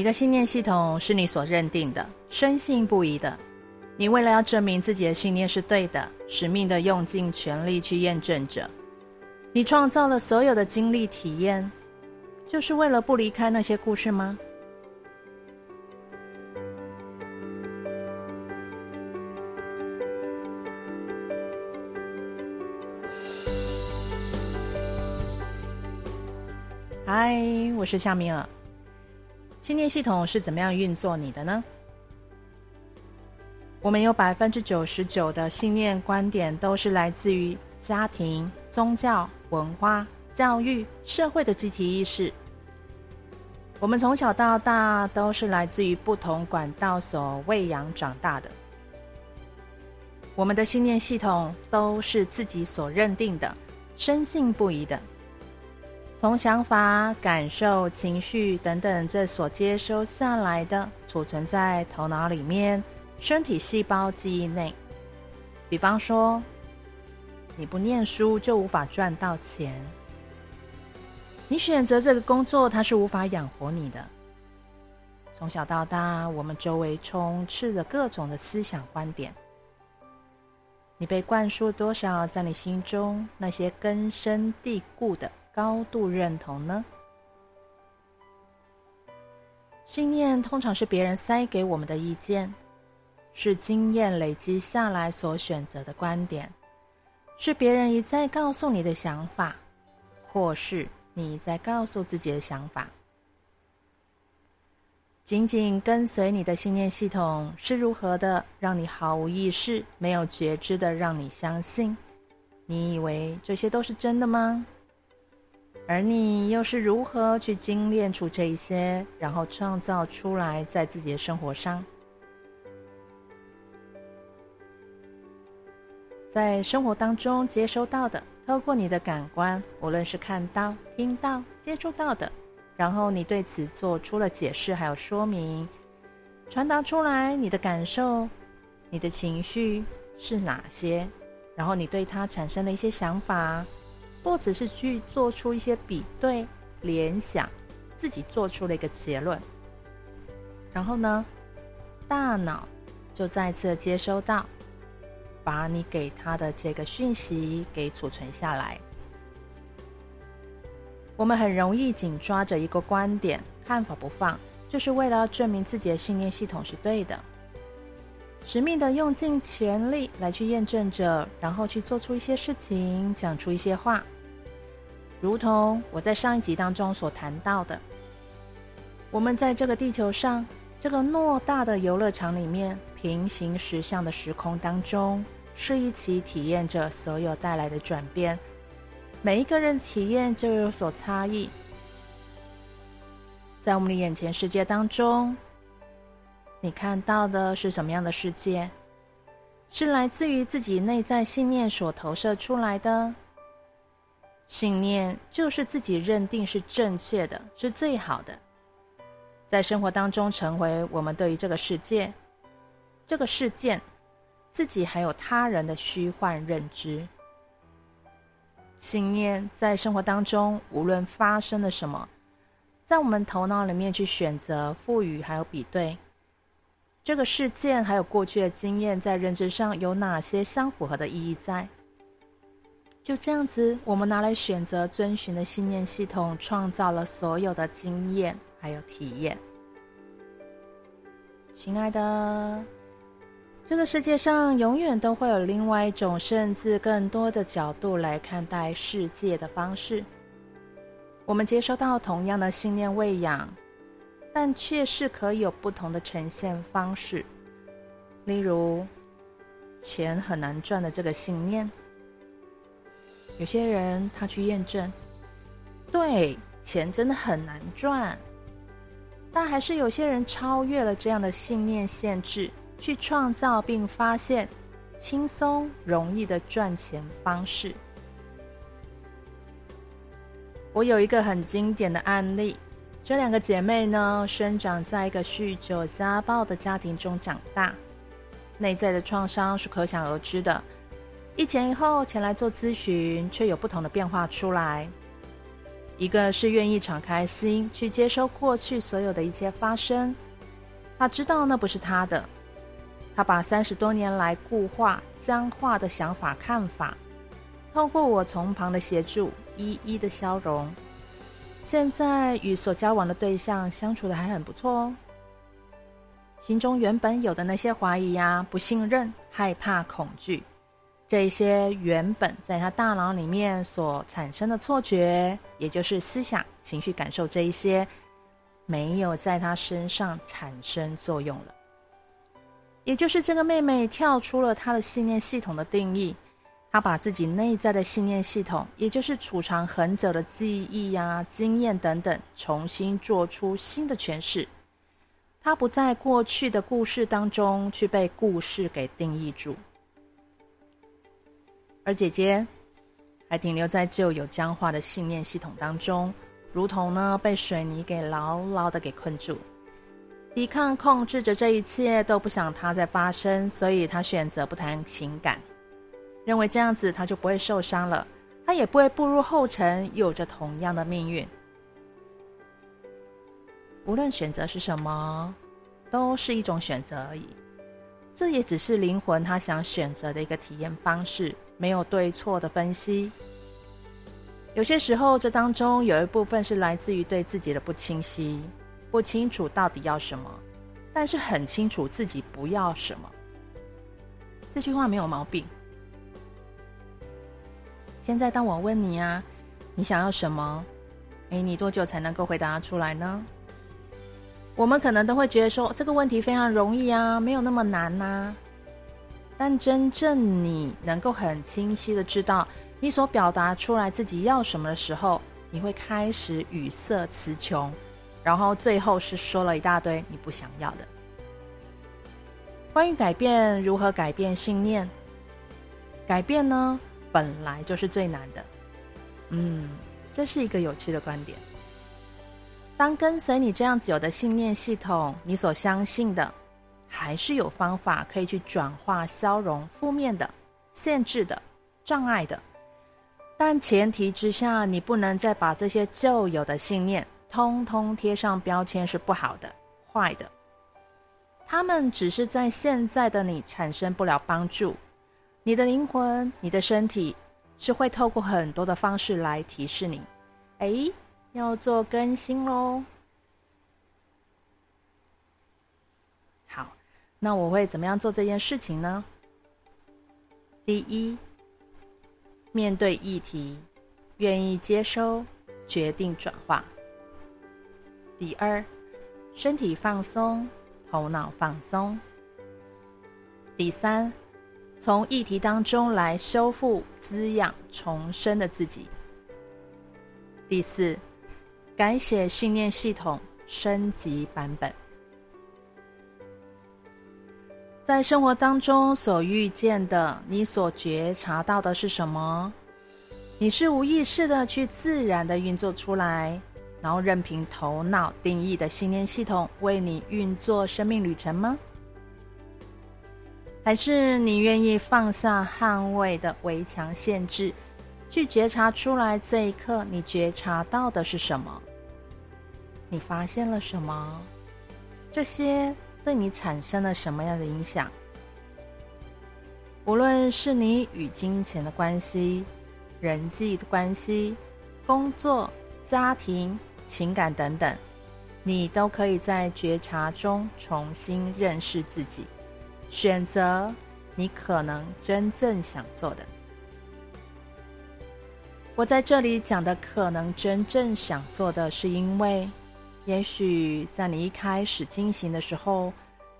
你的信念系统是你所认定的，深信不疑的。你为了要证明自己的信念是对的，使命的用尽全力去验证着。你创造了所有的经历体验，就是为了不离开那些故事吗？嗨，我是夏米尔。信念系统是怎么样运作你的呢？我们有百分之九十九的信念观点都是来自于家庭、宗教、文化、教育、社会的集体意识。我们从小到大都是来自于不同管道所喂养长大的。我们的信念系统都是自己所认定的，深信不疑的。从想法、感受、情绪等等，这所接收下来的，储存在头脑里面、身体细胞记忆内。比方说，你不念书就无法赚到钱；你选择这个工作，它是无法养活你的。从小到大，我们周围充斥着各种的思想观点。你被灌输多少在你心中那些根深蒂固的？高度认同呢？信念通常是别人塞给我们的意见，是经验累积下来所选择的观点，是别人一再告诉你的想法，或是你在告诉自己的想法。紧紧跟随你的信念系统是如何的让你毫无意识、没有觉知的让你相信？你以为这些都是真的吗？而你又是如何去精炼出这一些，然后创造出来在自己的生活上？在生活当中接收到的，透过你的感官，无论是看到、听到、接触到的，然后你对此做出了解释，还有说明，传达出来你的感受、你的情绪是哪些，然后你对它产生了一些想法。或者是去做出一些比对、联想，自己做出了一个结论，然后呢，大脑就再次接收到，把你给他的这个讯息给储存下来。我们很容易紧抓着一个观点、看法不放，就是为了要证明自己的信念系统是对的，使命的用尽全力来去验证着，然后去做出一些事情，讲出一些话。如同我在上一集当中所谈到的，我们在这个地球上这个偌大的游乐场里面，平行时相的时空当中，是一起体验着所有带来的转变。每一个人体验就有所差异。在我们的眼前世界当中，你看到的是什么样的世界？是来自于自己内在信念所投射出来的。信念就是自己认定是正确的，是最好的，在生活当中成为我们对于这个世界、这个事件、自己还有他人的虚幻认知。信念在生活当中无论发生了什么，在我们头脑里面去选择赋予还有比对这个事件，还有过去的经验，在认知上有哪些相符合的意义在？就这样子，我们拿来选择遵循的信念系统，创造了所有的经验还有体验。亲爱的，这个世界上永远都会有另外一种，甚至更多的角度来看待世界的方式。我们接收到同样的信念喂养，但却是可以有不同的呈现方式。例如，钱很难赚的这个信念。有些人他去验证，对，钱真的很难赚，但还是有些人超越了这样的信念限制，去创造并发现轻松容易的赚钱方式。我有一个很经典的案例，这两个姐妹呢，生长在一个酗酒家暴的家庭中长大，内在的创伤是可想而知的。一前一后前来做咨询，却有不同的变化出来。一个是愿意敞开心去接收过去所有的一切发生。他知道那不是他的，他把三十多年来固化僵化的想法看法，透过我从旁的协助，一一的消融。现在与所交往的对象相处的还很不错哦。心中原本有的那些怀疑呀、不信任、害怕、恐惧，这些原本在他大脑里面所产生的错觉，也就是思想、情绪、感受这一些，没有在他身上产生作用了。也就是这个妹妹跳出了她的信念系统的定义，他把自己内在的信念系统，也就是储藏很久的记忆呀、经验等等，重新做出新的诠释。他不在过去的故事当中去被故事给定义住，而姐姐还停留在旧有僵化的信念系统当中，如同呢被水泥给牢牢的给困住，抵抗控制着这一切，都不想它再发生，所以他选择不谈情感，认为这样子他就不会受伤了，他也不会步入后尘，有着同样的命运。无论选择是什么，都是一种选择而已。这也只是灵魂他想选择的一个体验方式，没有对错的分析。有些时候，这当中有一部分是来自于对自己的不清晰，不清楚到底要什么，但是很清楚自己不要什么。这句话没有毛病。现在，当我问你啊，你想要什么？诶，你多久才能够回答出来呢？我们可能都会觉得说这个问题非常容易啊，没有那么难呐。但真正你能够很清晰的知道你所表达出来自己要什么的时候，你会开始语塞词穷，然后最后是说了一大堆你不想要的。关于改变，如何改变信念？改变呢，本来就是最难的。嗯，这是一个有趣的观点。当跟随你这样子有的信念系统，你所相信的，还是有方法可以去转化、消融负面的、限制的、障碍的。但前提之下，你不能再把这些旧有的信念通通贴上标签，是不好的、坏的。他们只是在现在的你产生不了帮助。你的灵魂、你的身体是会透过很多的方式来提示你，诶。要做更新喽。好，那我会怎么样做这件事情呢？第一，面对议题，愿意接收，决定转化。第二，身体放松，头脑放松。第三，从议题当中来修复、滋养、重生的自己。第四。改写信念系统，升级版本。在生活当中所遇见的，你所觉察到的是什么？你是无意识的去自然的运作出来，然后任凭头脑定义的信念系统为你运作生命旅程吗？还是你愿意放下捍卫的围墙限制，去觉察出来这一刻你觉察到的是什么？你发现了什么？这些对你产生了什么样的影响？无论是你与金钱的关系、人际的关系、工作、家庭、情感等等，你都可以在觉察中重新认识自己，选择你可能真正想做的。我在这里讲的可能真正想做的是因为。也许在你一开始进行的时候，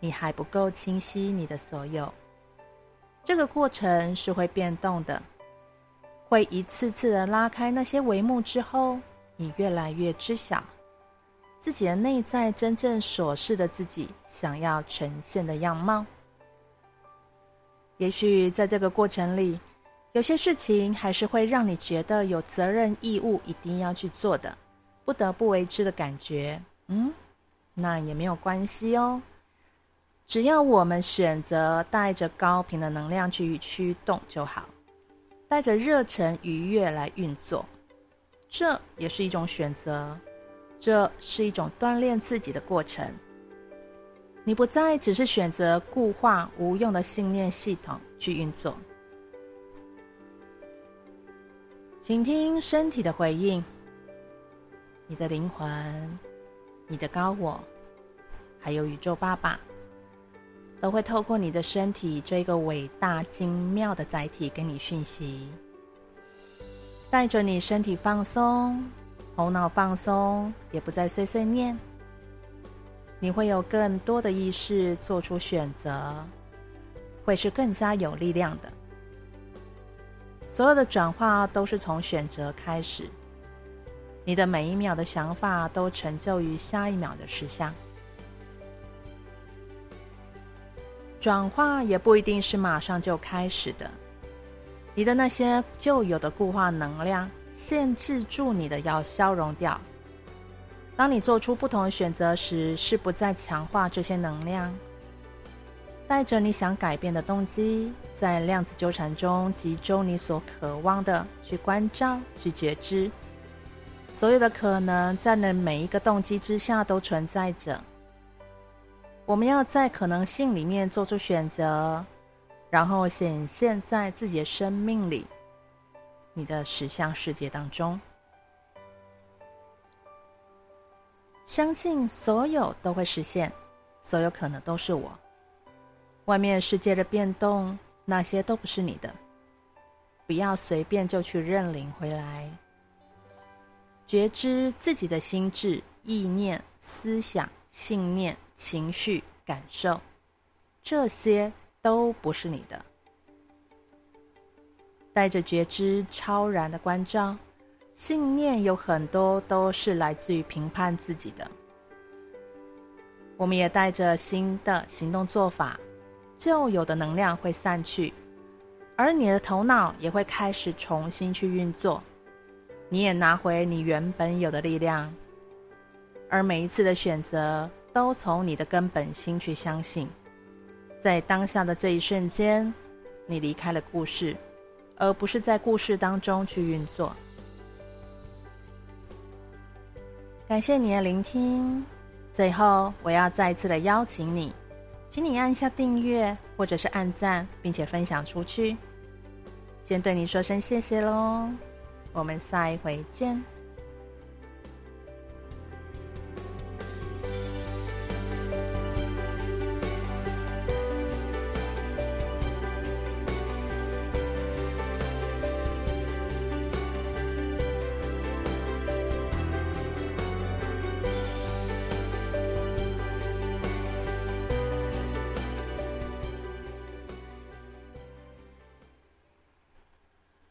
你还不够清晰你的所有。这个过程是会变动的，会一次次的拉开那些帷幕之后，你越来越知晓自己的内在真正所示的自己想要呈现的样貌。也许在这个过程里，有些事情还是会让你觉得有责任义务一定要去做的。不得不为之的感觉，嗯，那也没有关系哦。只要我们选择带着高频的能量去驱动就好，带着热忱愉悦来运作。这也是一种选择，这是一种锻炼自己的过程。你不再只是选择固化无用的信念系统去运作。请听身体的回应，你的灵魂、你的高我，还有宇宙爸爸，都会透过你的身体这个伟大精妙的载体给你讯息，带着你身体放松，头脑放松，也不再碎碎念。你会有更多的意识做出选择，会是更加有力量的。所有的转化都是从选择开始，你的每一秒的想法都成就于下一秒的实相。转化也不一定是马上就开始的，你的那些旧有的固化能量限制住你的，要消融掉。当你做出不同的选择时，是不再强化这些能量，带着你想改变的动机，在量子纠缠中集中你所渴望的，去关照、去觉知，所有的可能在那每一个动机之下都存在着。我们要在可能性里面做出选择，然后显现在自己的生命里，你的实相世界当中。相信所有都会实现，所有可能都是我。外面世界的变动，那些都不是你的。不要随便就去认领回来。觉知自己的心智、意念、思想、信念、情绪、感受，这些都不是你的。带着觉知，超然的关照。信念有很多都是来自于评判自己的。我们也带着新的行动做法，旧有的能量会散去，而你的头脑也会开始重新去运作。你也拿回你原本有的力量，而每一次的选择都从你的根本心去相信，在当下的这一瞬间，你离开了故事，而不是在故事当中去运作。感谢你的聆听。最后，我要再次的邀请你，请你按下订阅，或者是按赞，并且分享出去。先对你说声谢谢喽，我们下一回见。